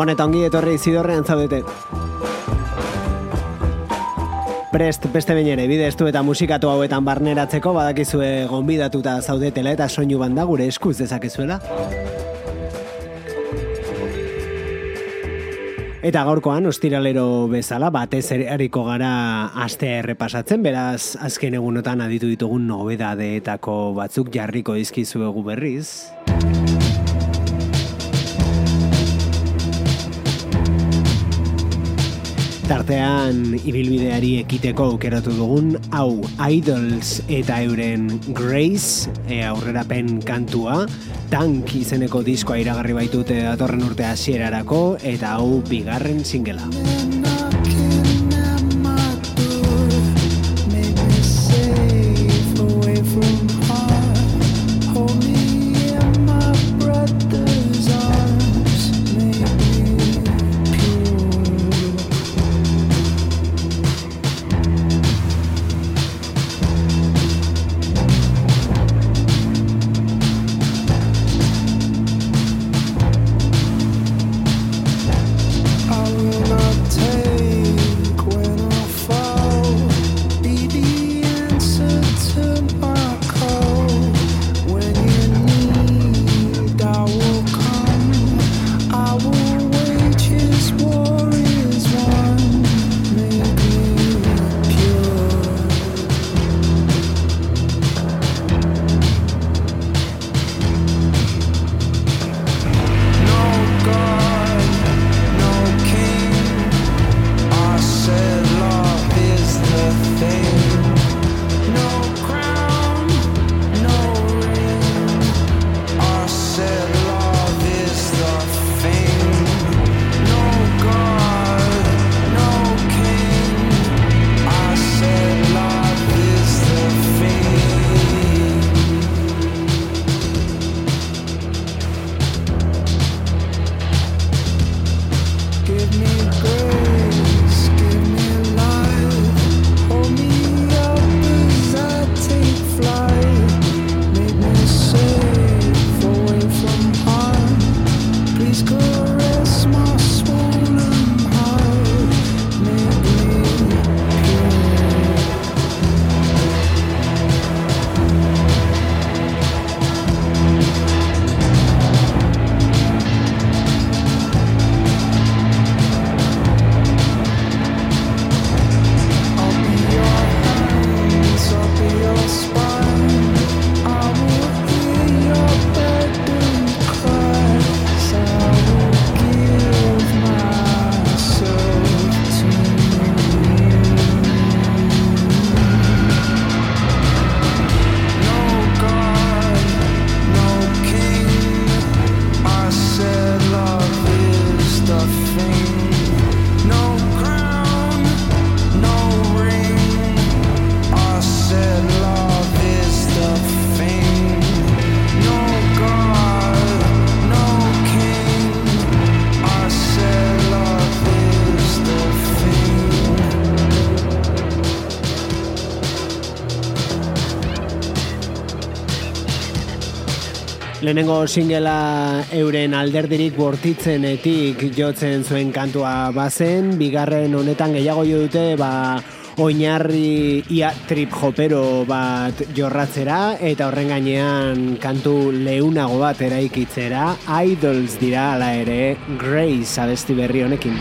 Gabon eta ongi etorri zidorrean zaudete. Prest beste behin ere, bide estu eta musikatu hauetan barneratzeko badakizue gonbidatuta zaudetela eta soinu banda gure eskuz dezakezuela. Eta gaurkoan, ostiralero bezala, batez ere gara astea errepasatzen, beraz, azken egunotan aditu ditugun nobedadeetako batzuk jarriko dizkizuegu berriz. Tartean ibilbideari ekiteko aukeratu dugun hau Idols eta euren Grace e, aurrerapen kantua Tank izeneko diskoa iragarri baitute datorren urte hasierarako eta hau bigarren singela. Lehenengo singela euren alderdirik bortitzenetik jotzen zuen kantua bazen, bigarren honetan gehiago jo dute, ba, oinarri ia trip hopero bat jorratzera, eta horren gainean kantu leunago bat eraikitzera, idols dira ala ere, Grace abesti berri honekin.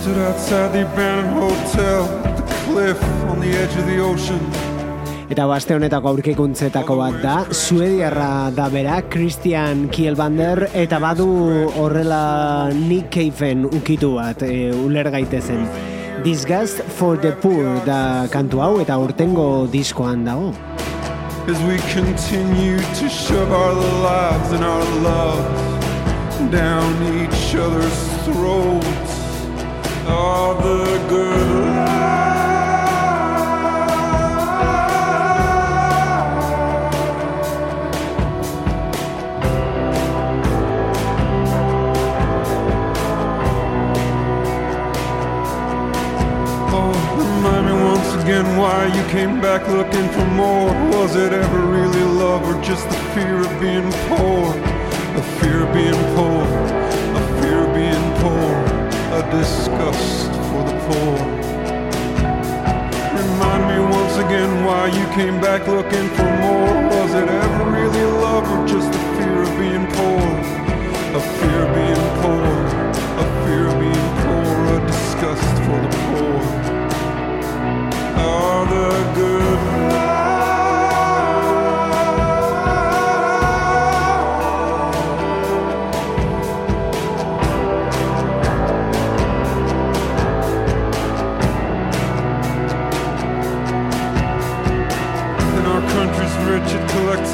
stood outside the hotel, the cliff on the edge of the ocean. Eta baste honetako aurkikuntzetako bat da, Suediarra da bera, Christian Kielbander, eta badu horrela Nick Cave-en ukitu bat, e, uler gaitezen. Disgust for the Poor da kantu hau eta urtengo diskoan dago. As we continue to shove our lives and our loves down each other's throats, all the good life. Again why you came back looking for more. Was it ever really love or just the fear of being poor? The fear of being poor, a fear of being poor, a disgust for the poor. Remind me once again why you came back looking for more. Was it ever really love or just the fear of being poor? A fear of being poor, a fear of being poor, a disgust for the poor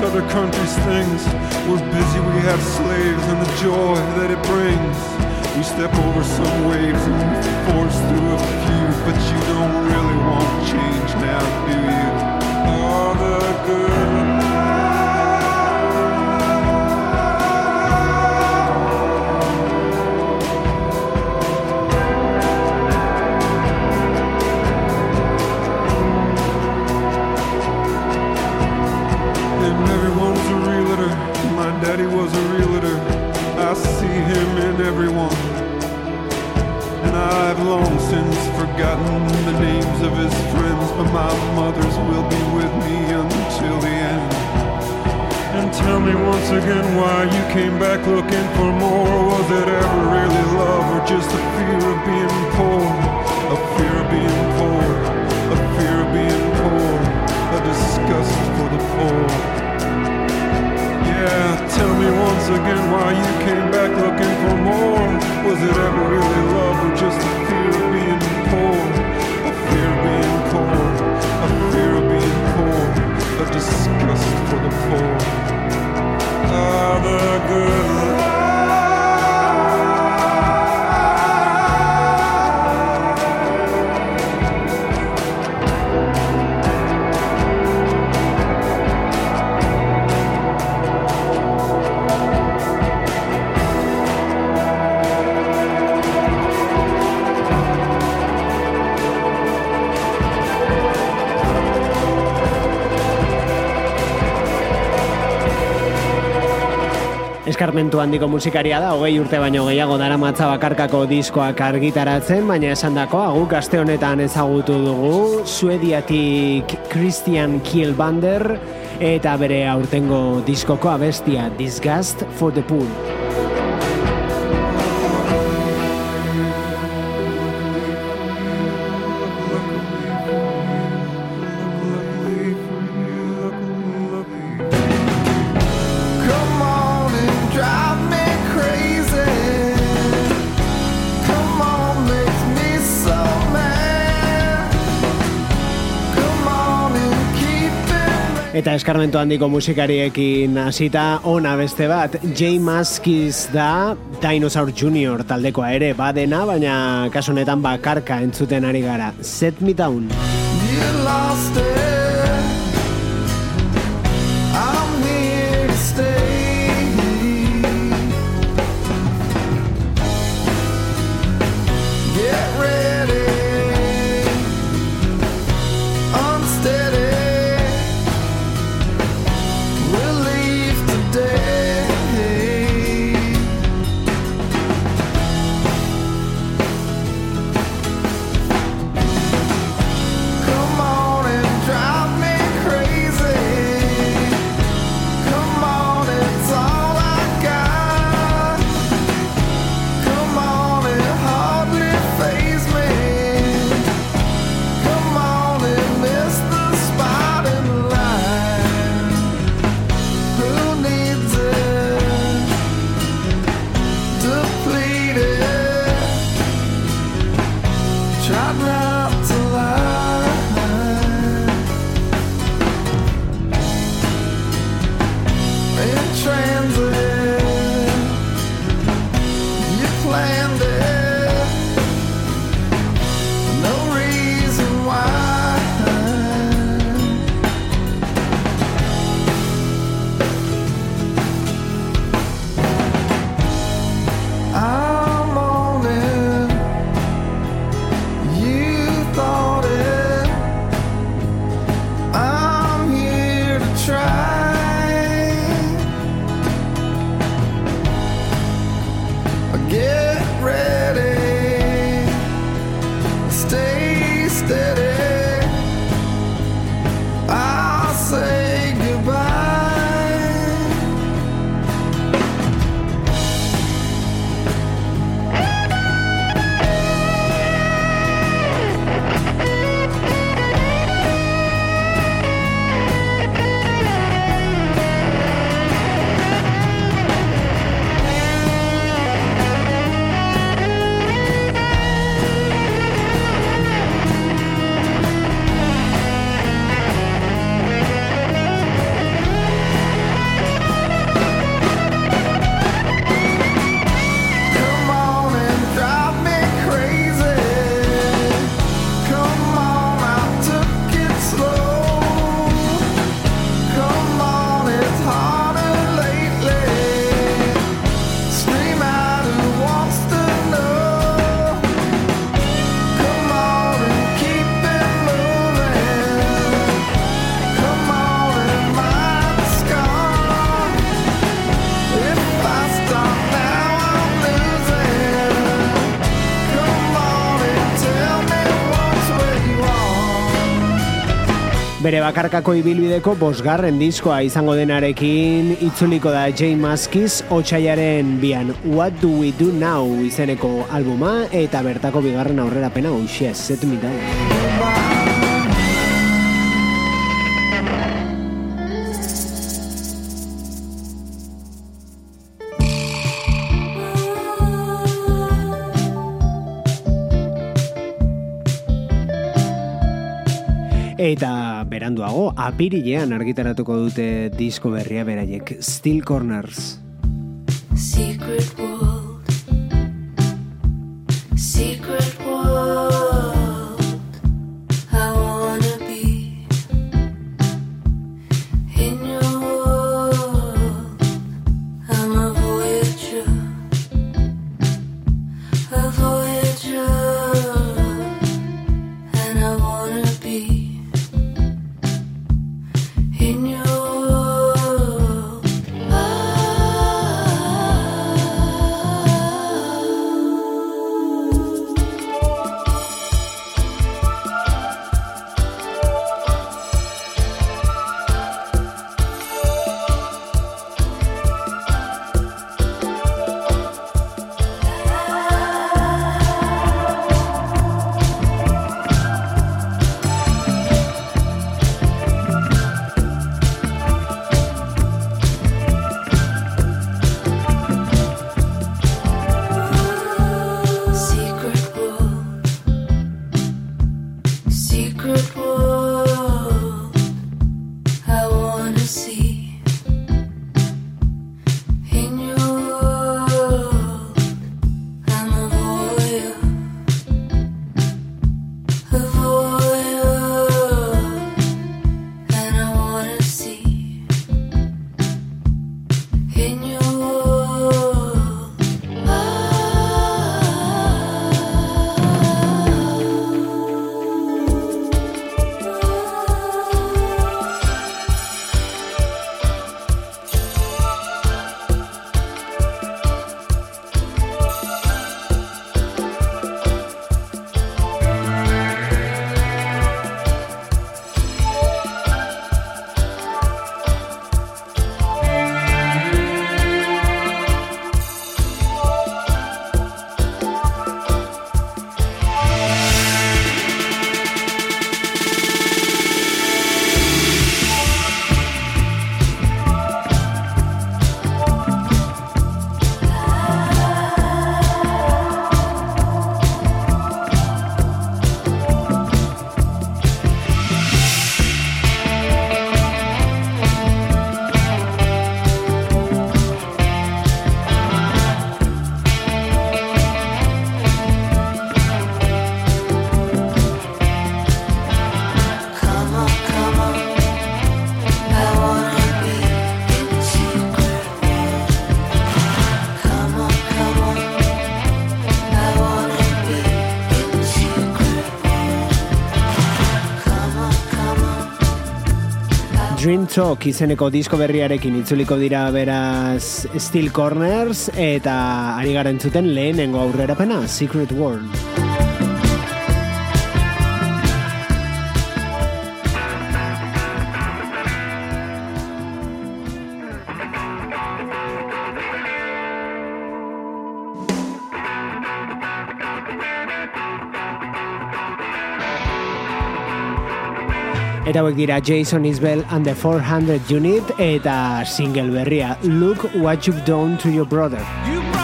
other countries' things. We're busy, we have slaves, and the joy that it brings. We step over some waves and force through a few, but you don't really want change now, do you? Eskarmentu handiko musikaria da, hogei urte baino gehiago dara matza bakarkako diskoak argitaratzen, baina esan dako, guk aste honetan ezagutu dugu, Suediatik Christian Kielbander, eta bere aurtengo diskoko abestia Disgust for the Pool. Eta eskarmentu handiko musikariekin hasita ona beste bat, J. Maskis da Dinosaur Junior taldekoa ere badena, baina kasunetan bakarka entzuten ari gara. Set me down. Bere bakarkako ibilbideko bosgarren diskoa izango denarekin itzuliko da Jay Maskis otxaiaren bian What Do We Do Now izeneko albuma eta bertako bigarren aurrera pena uxia set me Eta beranduago, apirilean argitaratuko dute disko berria beraiek, Steel Corners. Secret world Secret Dream Talk izeneko disko berriarekin itzuliko dira beraz Steel Corners eta ari garen zuten lehenengo aurrerapena Secret World. Eta hauek dira Jason Isbell and the 400 Unit eta single berria Look What You've Done to Your Brother.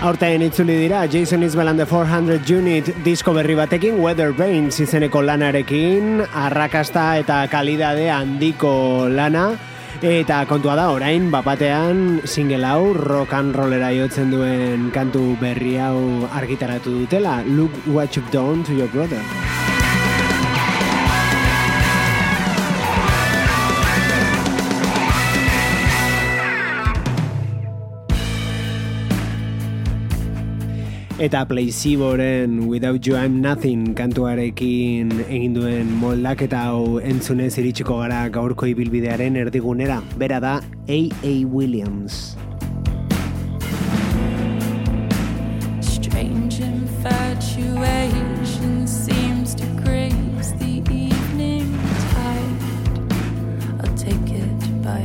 Aurten itzuli dira Jason Isbell and the 400 Unit disko berri batekin Weather Brains izeneko lanarekin arrakasta eta kalidade handiko lana. Eta kontua da orain bapatean single hau rock and rollera jotzen duen kantu berri hau argitaratu dutela. Look what you've done to your brother eta Placeboren Without You I'm Nothing kantuarekin egin duen moldak eta hau entzunez iritsiko gara gaurko ibilbidearen erdigunera. Bera da A.A. Williams. Strange infatuation seems to grace the evening tide I'll take it by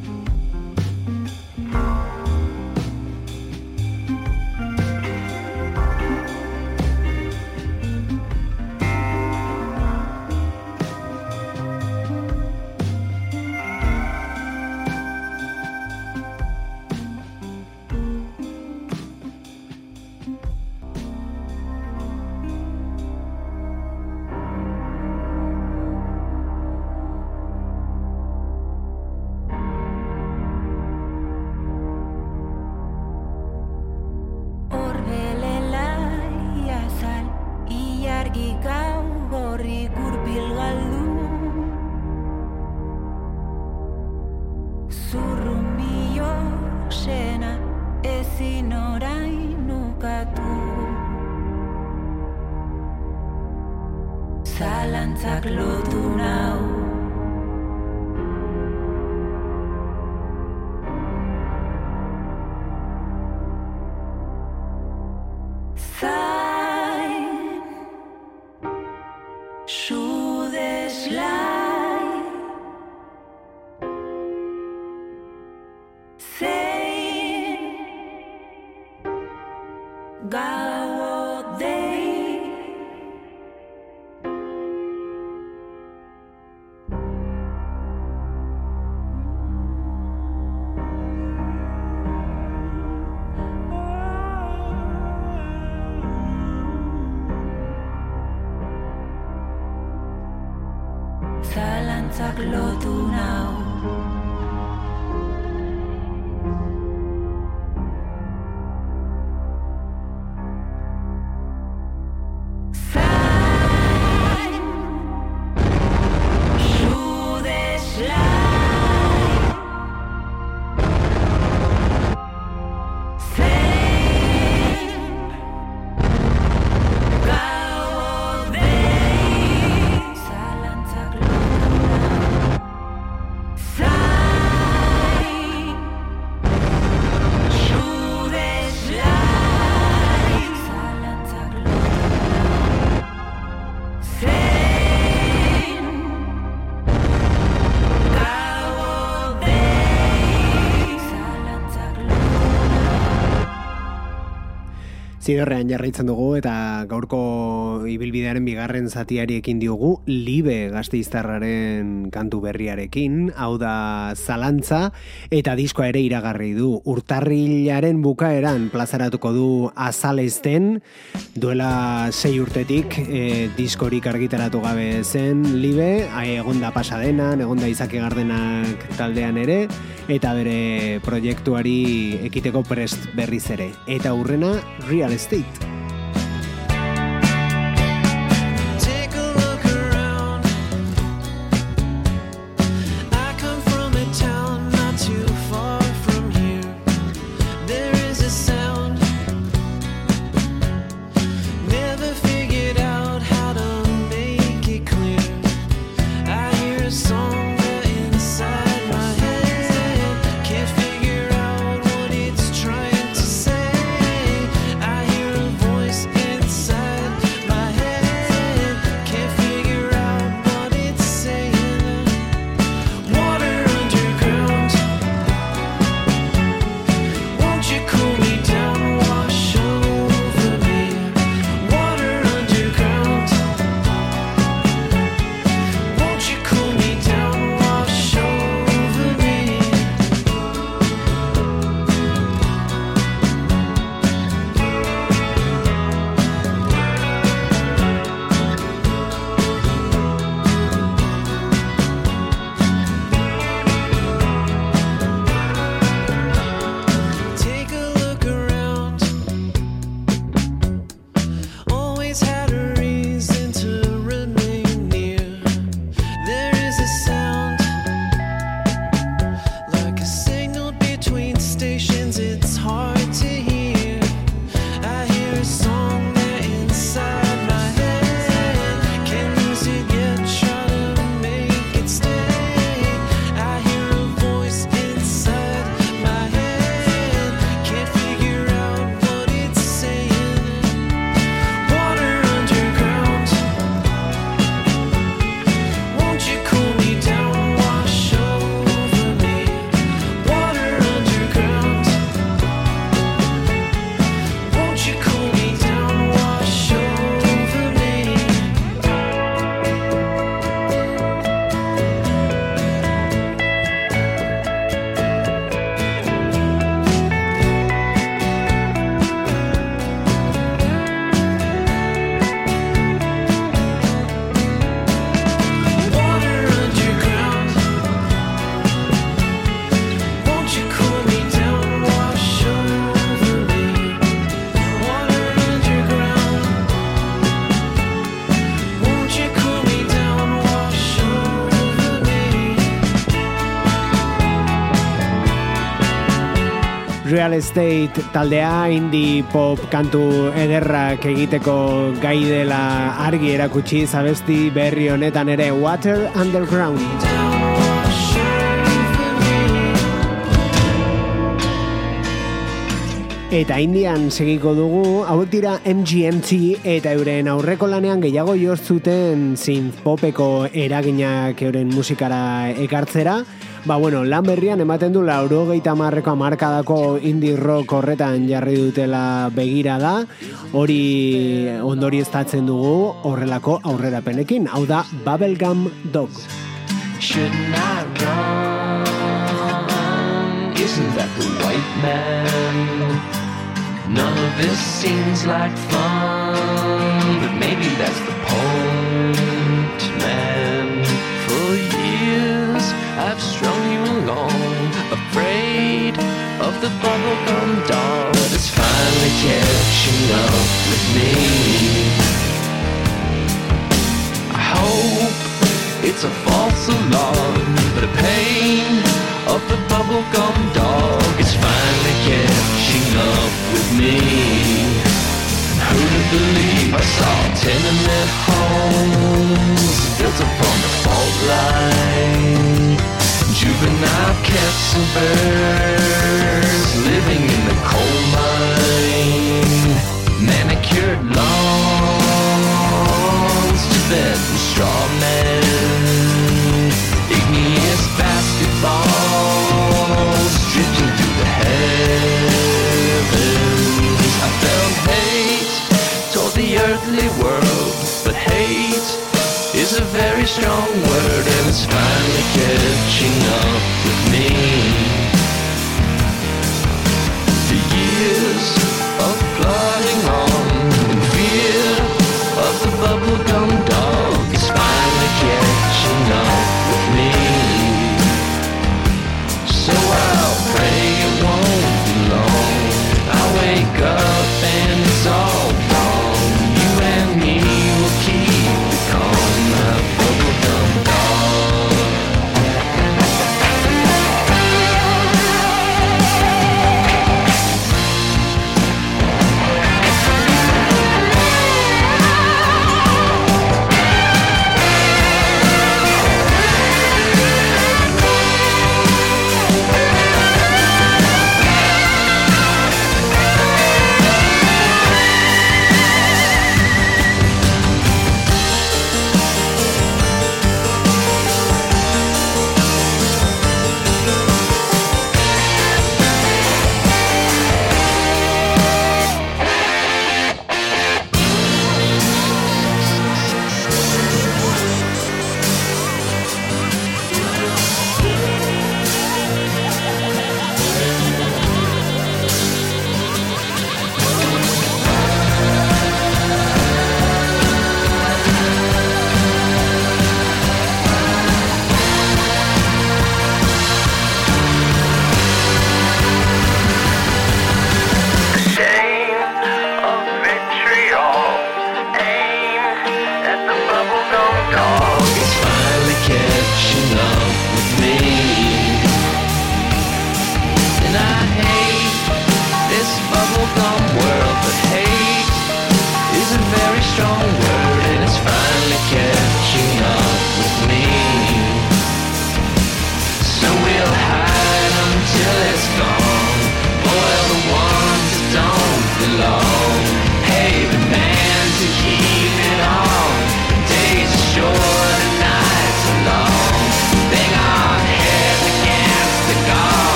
sa now. Zidorrean jarraitzen dugu eta gaurko ibilbidearen bigarren zatiari ekin diogu libe gazteiztarraren kantu berriarekin, hau da zalantza eta diskoa ere iragarri du. Urtarrilaren bukaeran plazaratuko du azalezten, duela sei urtetik e, diskorik argitaratu gabe zen libe, egonda pasadenan, egonda izake gardenak taldean ere, eta bere proiektuari ekiteko prest berriz ere. Eta urrena, real estate. Real Estate taldea indie pop kantu ederrak egiteko gai dela argi erakutsi zabesti berri honetan ere Water Underground. Eta indian segiko dugu, hauek dira MGMT eta euren aurreko lanean gehiago jortzuten synth popeko eraginak euren musikara ekartzera, Ba, bueno, lan berrian ematen du lauro geita marreko amarkadako indie rock horretan jarri dutela begira da, hori ondori estatzen dugu horrelako aurrera penekin, hau da Bubblegum Dog. Shouldn't I run? Isn't that the white man? None of this seems like fun, but maybe that's the point, I've strung you along, afraid of the bubblegum dog that's finally catching up with me. I hope it's a false alarm, but the pain of the bubblegum dog is finally catching up with me. Who'd believe I saw tenement homes built upon the fault line? Juvenile cats and birds living in the coal mine. Manicured lawns with straw men. Igneous basketballs drifting through the heavens. I felt hate toward the earthly world, a very strong word and it's finally catching up with me. The years of plodding on in fear of the bubblegum dog is finally catching up with me. So I'll pray it won't be long. I wake up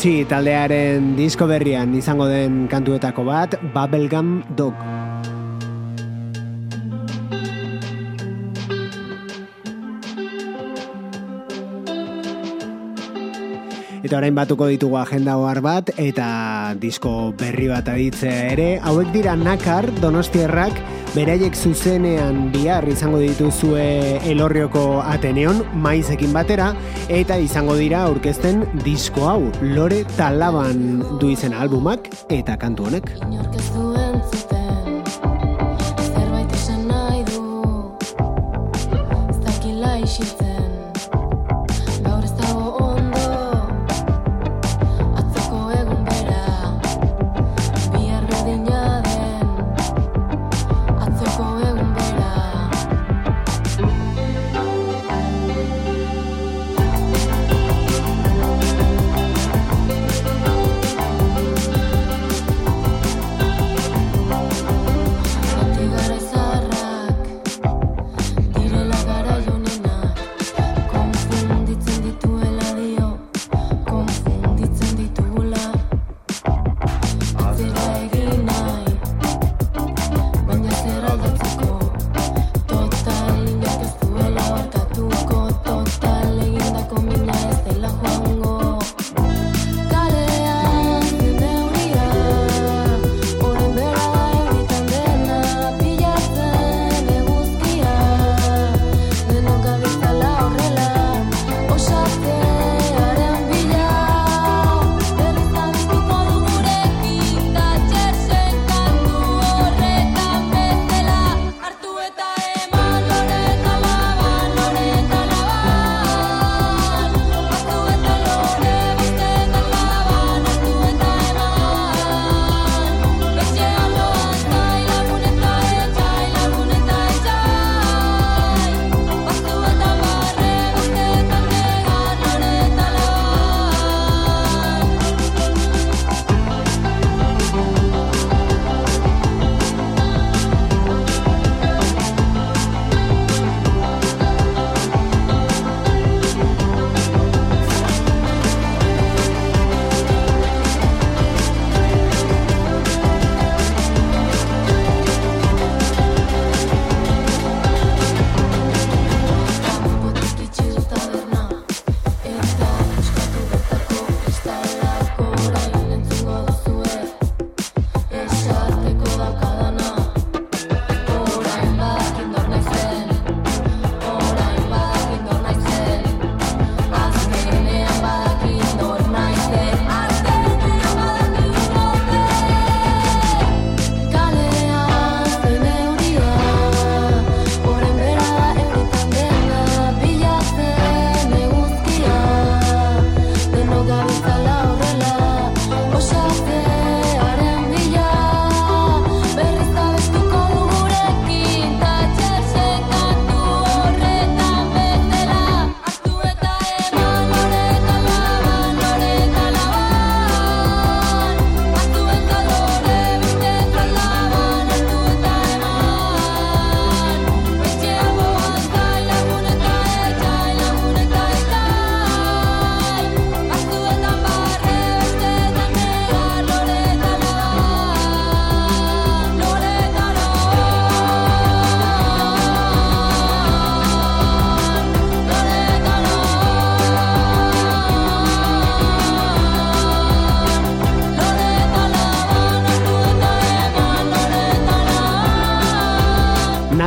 MGMT taldearen disko berrian izango den kantuetako bat, Bubblegum Dog. Eta orain batuko ditugu agenda ohar bat eta disko berri bat aditzea ere. Hauek dira nakar, donostierrak, beraiek zuzenean bihar izango dituzue elorrioko Ateneon, maizekin batera, eta izango dira aurkezten disko hau, lore talaban du izen albumak eta kantu honek.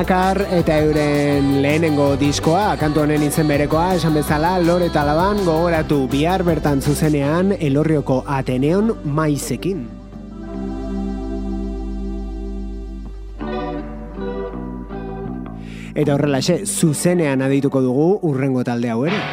Nakar eta euren lehenengo diskoa, kantu honen izen berekoa, esan bezala, lore eta laban gogoratu bihar bertan zuzenean elorrioko Ateneon maizekin. Eta horrelaxe, zuzenean adituko dugu urrengo talde hau ere.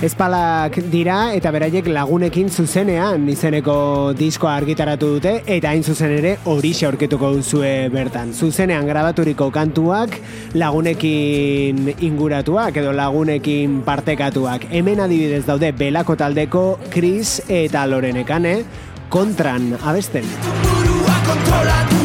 Espalak dira eta beraiek lagunekin zuzenean izeneko diskoa argitaratu dute eta hain zuzen ere horixe aurketuko duzue bertan. Zuzenean grabaturiko kantuak lagunekin inguratuak edo lagunekin partekatuak. Hemen adibidez daude belako taldeko Chris eta Lorenekane kontran abesten. burua kontrolatua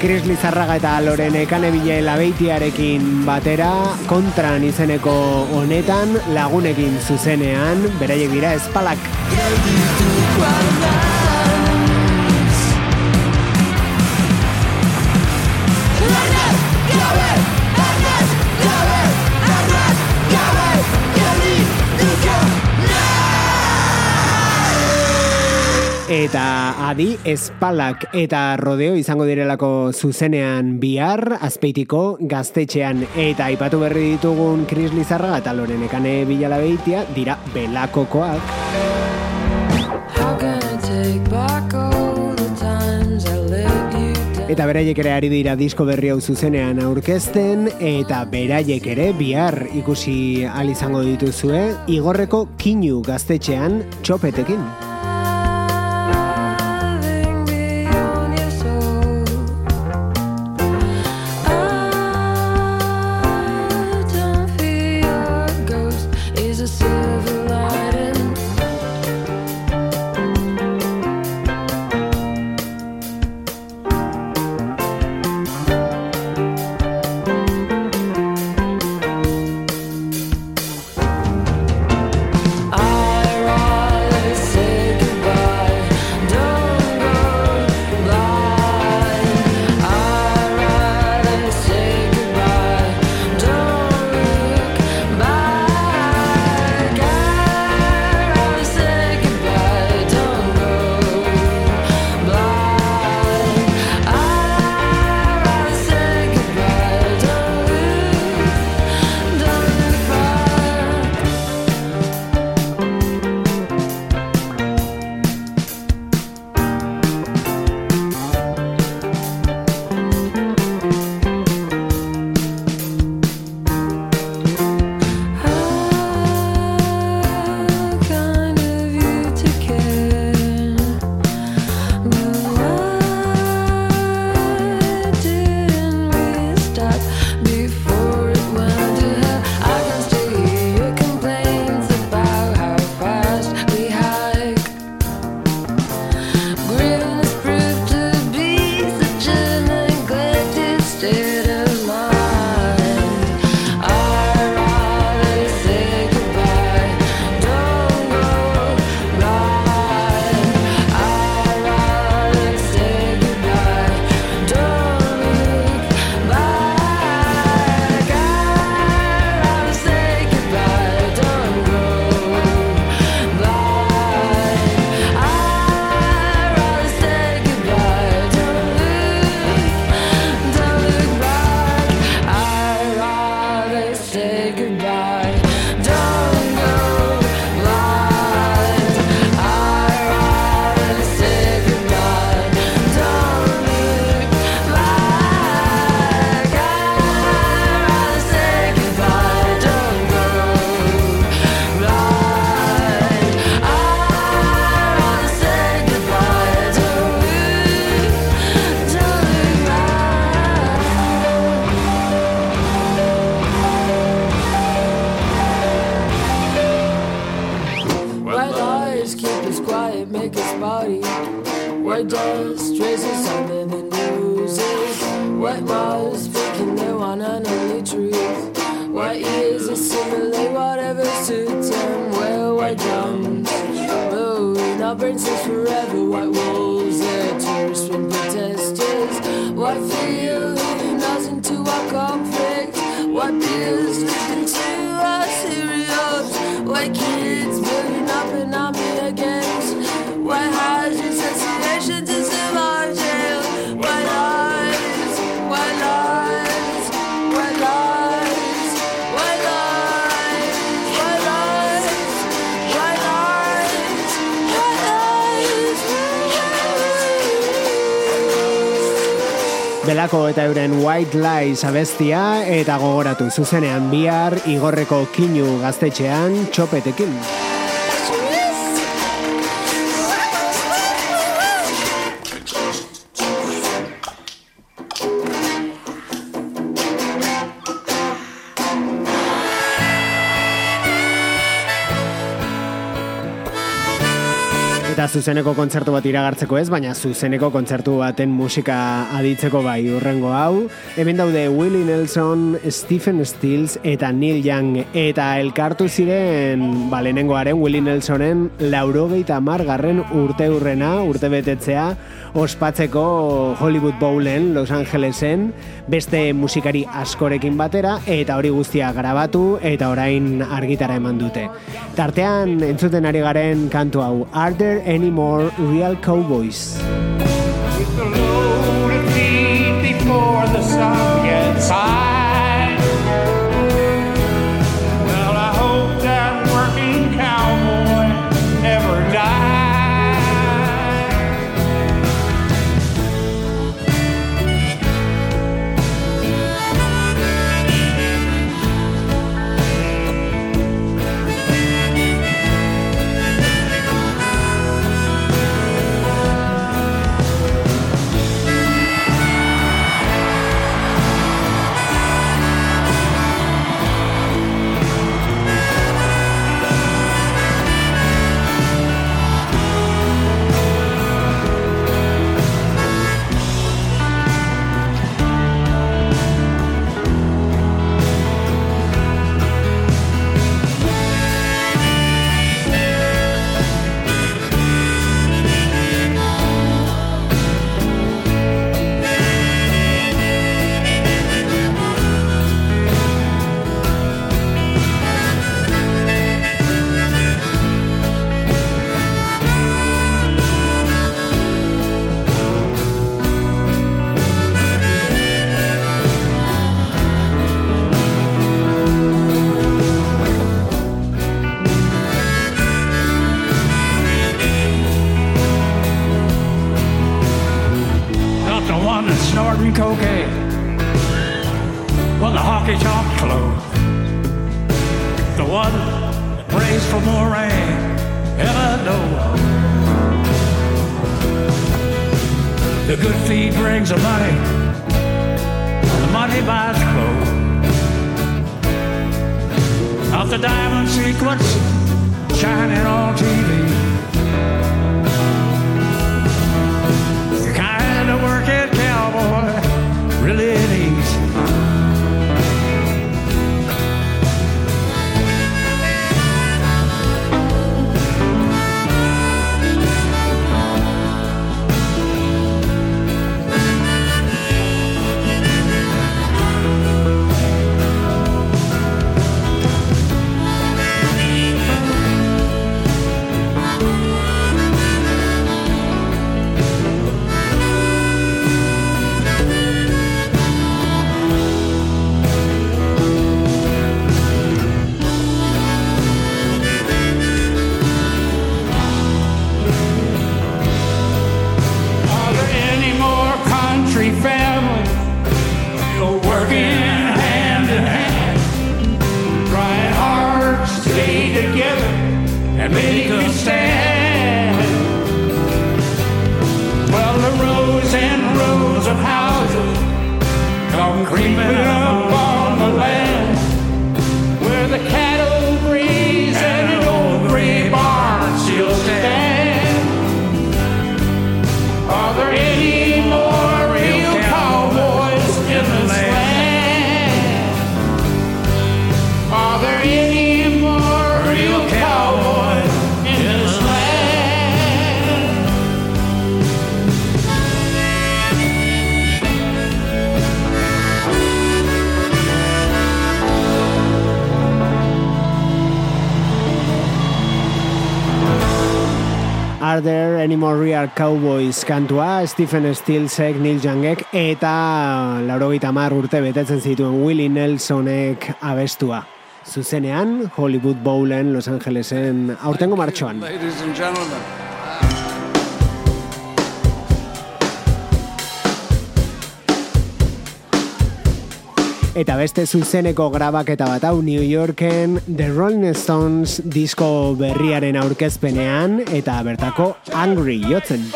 Chris Lizarraga eta Loren Ekane Bilela beitiarekin batera kontran izeneko honetan lagunekin zuzenean beraiek dira espalak. geldituko Eta adi espalak eta rodeo izango direlako zuzenean bihar azpeitiko gaztetxean eta aipatu berri ditugun Chris Lizarraga eta Loren Ekane Bilala beitia dira belakokoak. Eta beraiek ere ari dira disko berri hau zuzenean aurkezten eta beraiek ere bihar ikusi al izango dituzue igorreko kinu gaztetxean txopetekin. Belako eta euren White Lies abestia eta gogoratu zuzenean bihar igorreko kinu gaztetxean txopetekin. Zuzeneko kontzertu bat iragartzeko ez, baina zuzeneko kontzertu baten musika aditzeko bai urrengo hau. Hemen daude Willie Nelson, Stephen Stills eta Neil Young. Eta elkartu ziren, ba, lehenengoaren Willie Nelsonen laurogeita margarren urte urrena, urte betetzea, ospatzeko Hollywood Bowlen Los Angelesen, beste musikari askorekin batera, eta hori guztia grabatu, eta orain argitara eman dute. Tartean, entzuten ari garen kantu hau, Are there any more real cowboys? With the loaded feet before the sun gets high. Cocaine when the hockey tonk close. The one that prays for more rain in a door. The good feed brings the money, the money buys clothes. Not the diamond sequence shining on TV. Really and There Any More Real Cowboys kantua, Stephen Stilsek, Neil Youngek, eta lauro gita urte betetzen zituen Willie Nelsonek abestua. Zuzenean, Hollywood Bowlen, Los Angelesen, aurtengo martxoan. Ladies and gentlemen. Eta beste zuzeneko grabaketa bat hau New Yorken The Rolling Stones disko berriaren aurkezpenean eta bertako Angry jotzen.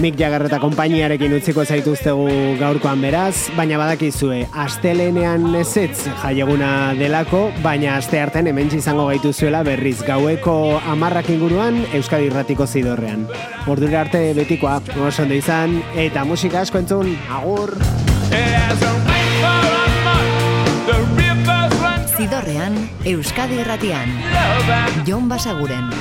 Mick Jagger eta konpainiarekin utziko zaituztegu gaurkoan beraz, baina badakizue, astelenean ezetz jaieguna delako, baina aste hartan hemen izango gaituzuela berriz gaueko amarrak inguruan Euskadi Irratiko zidorrean. Ordura arte betikoa, oso izan, eta musika asko entzun, agur! Zidorrean, Euskadi Irratian, Jon Basaguren.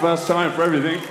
First time for everything.